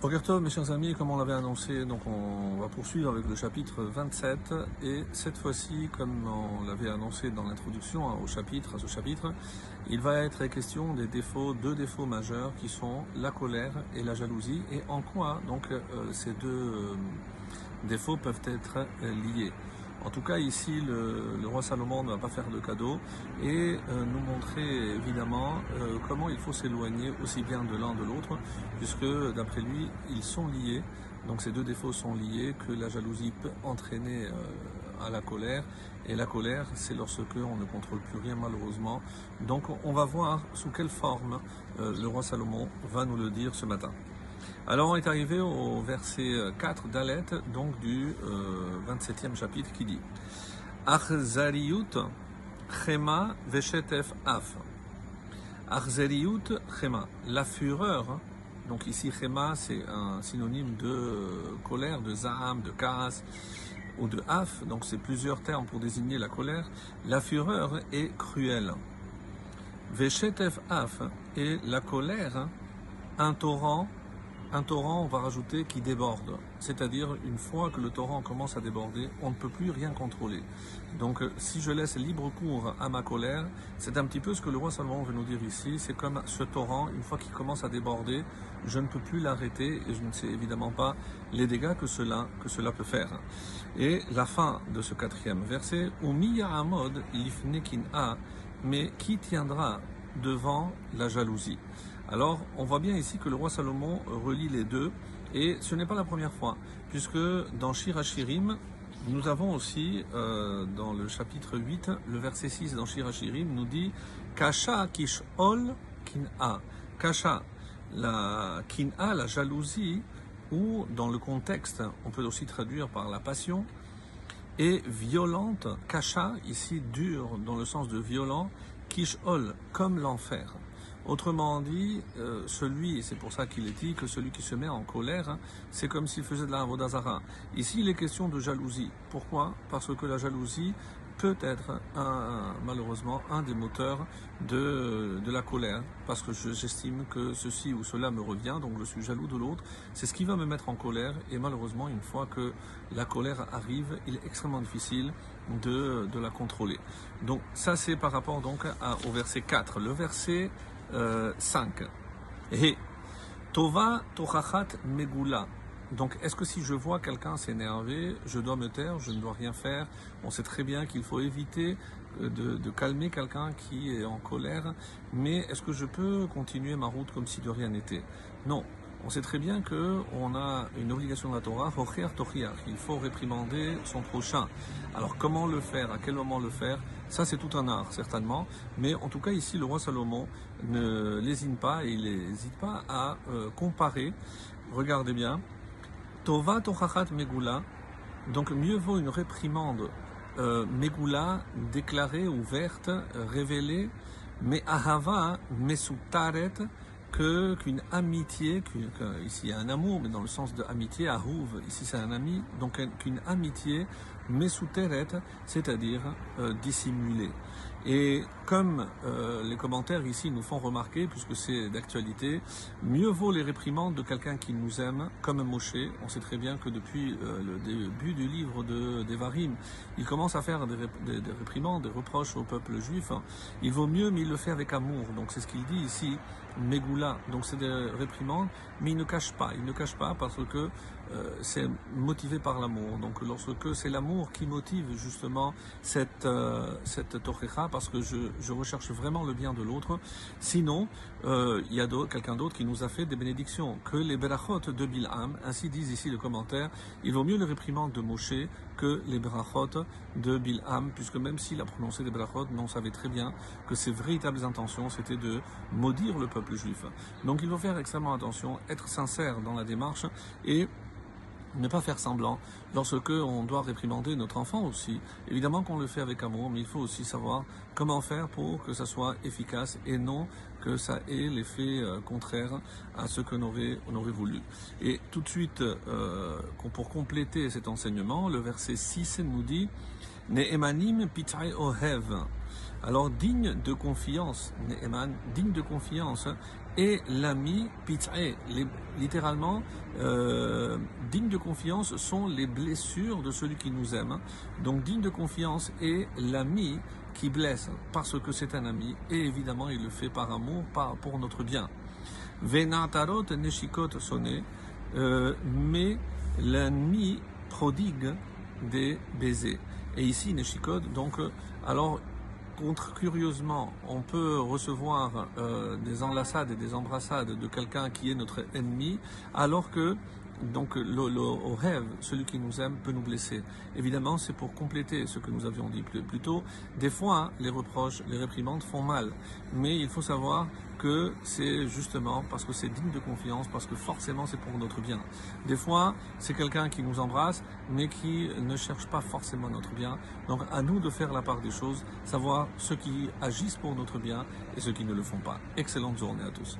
Bokertov, mes chers amis, comme on l'avait annoncé, donc on va poursuivre avec le chapitre 27 et cette fois-ci, comme on l'avait annoncé dans l'introduction hein, au chapitre, à ce chapitre, il va être question des défauts, deux défauts majeurs qui sont la colère et la jalousie et en quoi donc euh, ces deux euh, défauts peuvent être liés? En tout cas, ici, le, roi Salomon ne va pas faire de cadeau et euh, nous montrer évidemment euh, comment il faut s'éloigner aussi bien de l'un de l'autre, puisque d'après lui, ils sont liés. Donc ces deux défauts sont liés, que la jalousie peut entraîner euh, à la colère, et la colère, c'est lorsque on ne contrôle plus rien malheureusement. Donc on va voir sous quelle forme le roi Salomon va nous le dire ce matin. Alors on est arrivé au verset 4 d'Alet, donc du 27e euh, chapitre, qui dit Achzariut chema veshetef af. Achzariut chema, la fureur. Donc ici chema c'est un synonyme de euh, colère, de zaham, de kaas ou de af. Donc c'est plusieurs termes pour désigner la colère. La fureur est cruelle. Veshetef af et la colère, un torrent un torrent, on va rajouter, qui déborde. C'est-à-dire, une fois que le torrent commence à déborder, on ne peut plus rien contrôler. Donc, euh, si je laisse libre cours à ma colère, c'est un petit peu ce que le roi Salomon veut nous dire ici. C'est comme ce torrent, une fois qu'il commence à déborder, je ne peux plus l'arrêter et je ne sais évidemment pas les dégâts que cela, peut faire. Et la fin de ce quatrième verset, Amod lifnekin a, mais qui tiendra devant la jalousie? Alors, on voit bien ici que le roi Salomon relie les deux, et ce n'est pas la première fois, puisque dans Shirachirim, nous avons aussi, euh, dans le chapitre 8, le verset 6 dans Shirachirim, nous dit Kasha kishol kin'a. Kasha, la kin'a, la jalousie, ou dans le contexte, on peut aussi traduire par la passion, est violente. Kasha, ici dur dans le sens de violent, kishol, comme l'enfer. Autrement dit, euh, celui, et c'est pour ça qu'il est dit que celui qui se met en colère, hein, c'est comme s'il faisait de la Vodazara. Ici, il est question de jalousie. Pourquoi? Parce que la jalousie peut être malheureusement un des moteurs de, la colère, parce que j'estime que ceci ou cela me revient, donc je suis jaloux de l'autre. C'est ce qui va me mettre en colère, et malheureusement, une fois que la colère arrive, il est extrêmement difficile de, de la contrôler. Donc ça, c'est par rapport au verset 4. Le verset 5. Et Tova Tochachat Megula. Donc, est-ce que si je vois quelqu'un s'énerver, je dois me taire, je ne dois rien faire? On sait très bien qu'il faut éviter de, de calmer quelqu'un qui est en colère, mais est-ce que je peux continuer ma route comme si de rien n'était? Non, on sait très bien qu'on a une obligation de la Torah, il faut réprimander son prochain. Alors comment le faire, à quel moment le faire, ça c'est tout un art certainement, mais en tout cas ici le roi Salomon ne lésine pas et il n'hésite pas à euh, comparer, regardez bien, Tova Tochachat Megula, donc mieux vaut une réprimande euh, Megula déclarée, ouverte, révélée, mais Ahava Mesutaret, qu'une amitié, ici il y a un amour, mais dans le sens de amitié, Arouv, ici c'est un ami, donc qu'une amitié mesuteret, c'est-à-dire euh, dissimulée. Et comme euh, les commentaires ici nous font remarquer, puisque c'est d'actualité, mieux vaut les réprimandes de quelqu'un qui nous aime, comme Moshe. On sait très bien que depuis euh, le début du livre de d'Evarim, il commence à faire des, des, réprimandes, des reproches au peuple juif. Il vaut mieux, mais il le fait avec amour. Donc c'est ce qu'il dit ici, Megula. Donc c'est des réprimandes, mais il ne cache pas. Il ne cache pas parce que euh, c'est motivé par l'amour. Donc lorsque c'est l'amour qui motive justement cette, euh, cette parce que je, je, recherche vraiment le bien de l'autre. Sinon, euh, il y a quelqu'un d'autre qui nous a fait des bénédictions. Que les berachot de Bilham, ainsi disent ici le commentaire, il vaut mieux les réprimandes de Moshe que les berachot de Bilham, puisque même s'il a prononcé des berachot, on savait très bien que ses véritables intentions, c'était de maudire le peuple juif. Donc il faut faire extrêmement attention, être sincère dans la démarche et ne pas faire semblant lorsque on doit réprimander notre enfant aussi. Évidemment qu'on le fait avec amour, mais il faut aussi savoir comment faire pour que ça soit efficace et non que ça ait l'effet euh, contraire à ce que aurait, on voulu. Et tout de suite, euh, pour compléter cet enseignement, le verset 6 nous dit Ne'emanim pitay ohev. Alors digne de confiance, digne de confiance et l'ami. Littéralement, euh, digne de confiance sont les blessures de celui qui nous aime. Donc digne de confiance est l'ami qui blesse parce que c'est un ami et évidemment il le fait par amour, pas pour notre bien. Venatarot neshikot sonné, euh, mais l'ami prodigue des baisers. Et ici, neshikot, donc, alors contre, curieusement, on peut recevoir euh, des enlaçades et des embrassades de quelqu'un qui est notre ennemi, alors que donc le, au rêve, celui qui nous aime peut nous blesser. Évidemment, c'est pour compléter ce que nous avions dit plus, plus tôt. Des fois, les reproches, les réprimandes font mal, mais il faut savoir que c'est justement parce que c'est digne de confiance, parce que forcément c'est pour notre bien. Des fois, c'est quelqu'un qui nous embrasse, mais qui ne cherche pas forcément notre bien. Donc à nous de faire la part des choses, savoir ceux qui agissent pour notre bien et ceux qui ne le font pas. Excellente journée à tous.